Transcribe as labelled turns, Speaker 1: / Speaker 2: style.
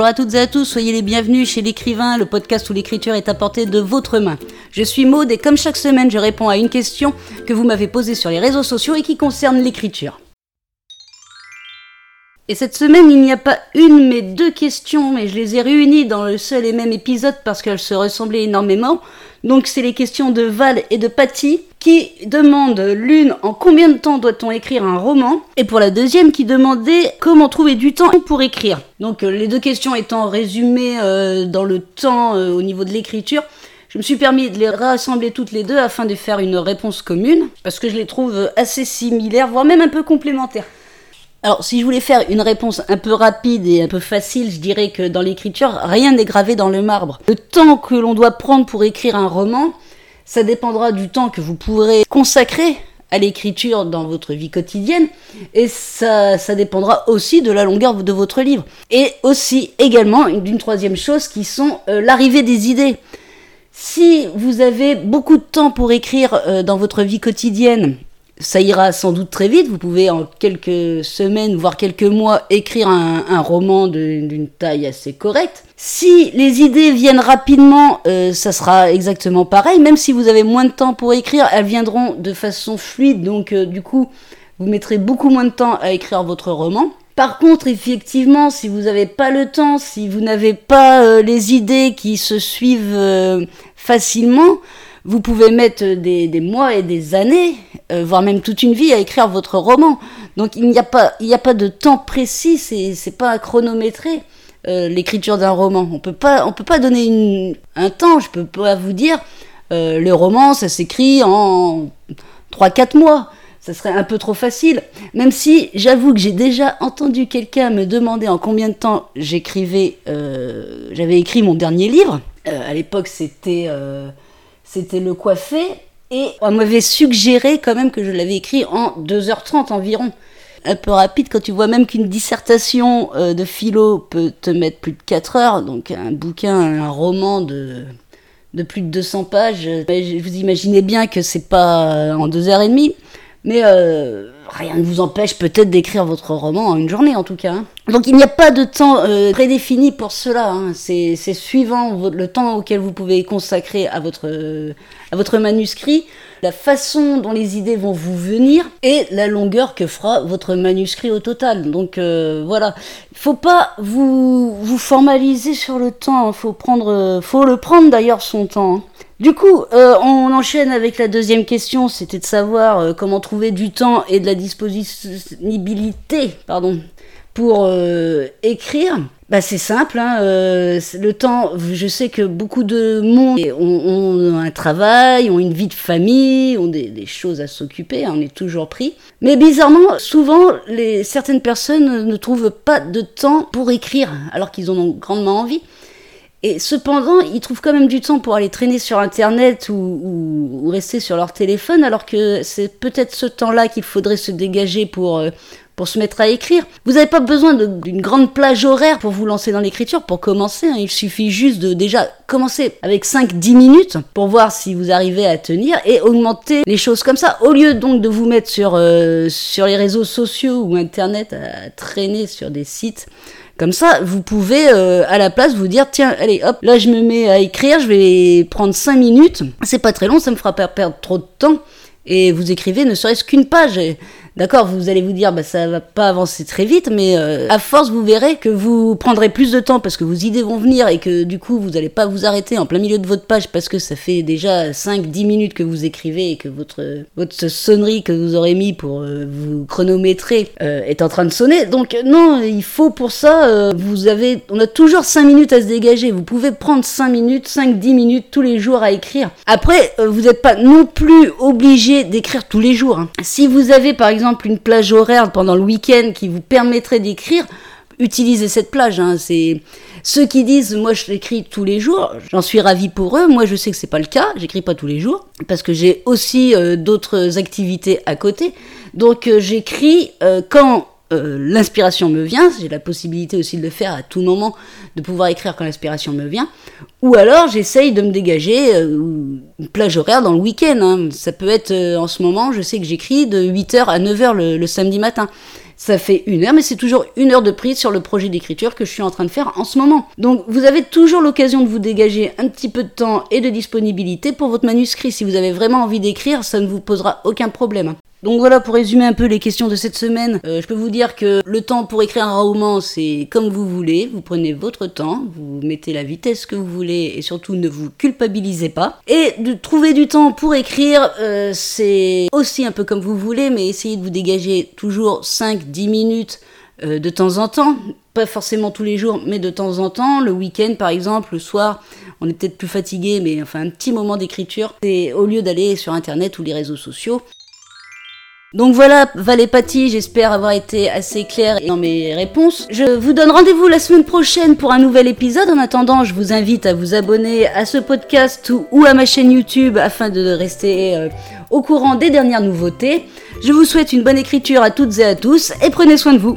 Speaker 1: Bonjour à toutes et à tous, soyez les bienvenus chez l'écrivain, le podcast où l'écriture est à portée de votre main. Je suis Maude et comme chaque semaine, je réponds à une question que vous m'avez posée sur les réseaux sociaux et qui concerne l'écriture. Et cette semaine, il n'y a pas une mais deux questions, mais je les ai réunies dans le seul et même épisode parce qu'elles se ressemblaient énormément. Donc c'est les questions de Val et de Patty qui demandent l'une en combien de temps doit-on écrire un roman et pour la deuxième qui demandait comment trouver du temps pour écrire. Donc euh, les deux questions étant résumées euh, dans le temps euh, au niveau de l'écriture, je me suis permis de les rassembler toutes les deux afin de faire une réponse commune parce que je les trouve assez similaires, voire même un peu complémentaires. Alors, si je voulais faire une réponse un peu rapide et un peu facile, je dirais que dans l'écriture, rien n'est gravé dans le marbre. Le temps que l'on doit prendre pour écrire un roman, ça dépendra du temps que vous pourrez consacrer à l'écriture dans votre vie quotidienne et ça, ça dépendra aussi de la longueur de votre livre. Et aussi également d'une troisième chose qui sont euh, l'arrivée des idées. Si vous avez beaucoup de temps pour écrire euh, dans votre vie quotidienne ça ira sans doute très vite. Vous pouvez en quelques semaines, voire quelques mois, écrire un, roman d'une taille assez correcte. Si les idées viennent rapidement, euh, ça sera exactement pareil. Même si vous avez moins de temps pour écrire, elles viendront de façon fluide. Donc euh, du coup, vous mettrez beaucoup moins de temps à écrire votre roman. Par contre, effectivement, si vous n'avez pas le temps, si vous n'avez pas euh, les idées qui se suivent facilement, vous pouvez mettre des, mois et des années, euh, voire même toute une vie à écrire votre roman. Donc il n'y a pas, il n'y a pas de temps précis, c'est, c'est pas à chronométrer euh, l'écriture d'un roman. On peut pas, on peut pas donner un temps. Je peux pas vous dire euh, le roman, ça s'écrit en 3-4 mois. Ça serait un peu trop facile. Même si j'avoue que j'ai déjà entendu quelqu'un me demander en combien de temps j'écrivais, j'avais écrit mon dernier livre. à l'époque, c'était c'était le coiffé. Et on m'avait suggéré quand même que je l'avais écrit en 2h30 environ. Un peu rapide quand tu vois même qu'une dissertation euh, de philo peut te mettre plus de 4 heures. Donc un bouquin, un roman de, plus de 200 pages. Vous imaginez bien que c'est pas euh, en 2h30. Mais euh, rien ne vous empêche peut-être d'écrire votre roman en une journée en tout cas. Hein. Donc il n'y a pas de temps euh, prédéfini pour cela. Hein. C'est suivant le temps auquel vous pouvez consacrer à votre, manuscrit, la façon dont les idées vont vous venir et la longueur que fera votre manuscrit au total. Donc euh, voilà, il faut pas vous, formaliser sur le temps. Hein. Faut faut le prendre d'ailleurs son temps. Du coup, euh, on enchaîne avec la deuxième question, c'était de savoir comment trouver du temps et de la disponibilité pardon, pour euh, écrire. Bah, c'est simple, hein, le temps, je sais que beaucoup de monde ont, un travail, ont une vie de famille, ont des, choses à s'occuper, hein, on est toujours pris. Mais bizarrement, souvent, certaines personnes ne trouvent pas de temps pour écrire, alors qu'ils en ont grandement envie. Et cependant, ils trouvent quand même du temps pour aller traîner sur Internet ou, ou, rester sur leur téléphone, alors que c'est peut-être ce temps-là qu'il faudrait se dégager pour, euh, pour se mettre à écrire. Vous n'avez pas besoin d'une grande plage horaire pour vous lancer dans l'écriture, pour commencer. Hein. Il suffit juste de déjà commencer avec 5-10 minutes pour voir si vous arrivez à tenir et augmenter les choses comme ça. Au lieu donc de vous mettre sur, euh, sur les réseaux sociaux ou Internet à traîner sur des sites comme ça, vous pouvez euh, à la place vous dire tiens, allez hop, là je me mets à écrire, je vais prendre 5 minutes. C'est pas très long, ça me fera pas perdre trop de temps. Et vous écrivez ne serait-ce qu'une page. D'accord, vous allez vous dire, bah, ça va pas avancer très vite, mais euh, à force, vous verrez que vous prendrez plus de temps parce que vos idées vont venir et que du coup, vous n'allez pas vous arrêter en plein milieu de votre page parce que ça fait déjà 5-10 minutes que vous écrivez et que votre, votre sonnerie que vous aurez mis pour euh, vous chronométrer euh, est en train de sonner. Donc, non, il faut pour ça, vous avez, on a toujours 5 minutes à se dégager. Vous pouvez prendre 5 minutes, 5-10 minutes tous les jours à écrire. Après, vous n'êtes pas non plus obligé d'écrire tous les jours. Hein. Si vous avez par exemple une plage horaire pendant le week-end qui vous permettrait d'écrire, utilisez cette plage. Hein. C'est ceux qui disent moi je l'écris tous les jours, j'en suis ravi pour eux. Moi je sais que c'est pas le cas, j'écris pas tous les jours parce que j'ai aussi euh, d'autres activités à côté. Donc euh, j'écris euh, quand l'inspiration me vient, j'ai la possibilité aussi de le faire à tout moment, de pouvoir écrire quand l'inspiration me vient, ou alors j'essaye de me dégager une plage horaire dans le week-end. Hein. Ça peut être en ce moment, je sais que j'écris de 8h à 9h le, le samedi matin Ça fait une heure, mais c'est toujours une heure de prise sur le projet d'écriture que je suis en train de faire en ce moment. Donc vous avez toujours l'occasion de vous dégager un petit peu de temps et de disponibilité pour votre manuscrit. Si vous avez vraiment envie d'écrire, ça ne vous posera aucun problème. Donc voilà, pour résumer un peu les questions de cette semaine, euh, je peux vous dire que le temps pour écrire un roman, c'est comme vous voulez, vous prenez votre temps, vous mettez la vitesse que vous voulez et surtout ne vous culpabilisez pas. Et de trouver du temps pour écrire, euh, c'est aussi un peu comme vous voulez, mais essayez de vous dégager toujours 5-10 minutes euh, de temps en temps, pas forcément tous les jours, mais de temps en temps, le week-end par exemple, le soir, on est peut-être plus fatigué, mais enfin un petit moment d'écriture, c'est au lieu d'aller sur internet ou les réseaux sociaux. Donc voilà, Valépati, j'espère avoir été assez clair dans mes réponses. Je vous donne rendez-vous la semaine prochaine pour un nouvel épisode. En attendant, je vous invite à vous abonner à ce podcast ou à ma chaîne YouTube afin de rester euh, au courant des dernières nouveautés. Je vous souhaite une bonne écriture à toutes et à tous et prenez soin de vous.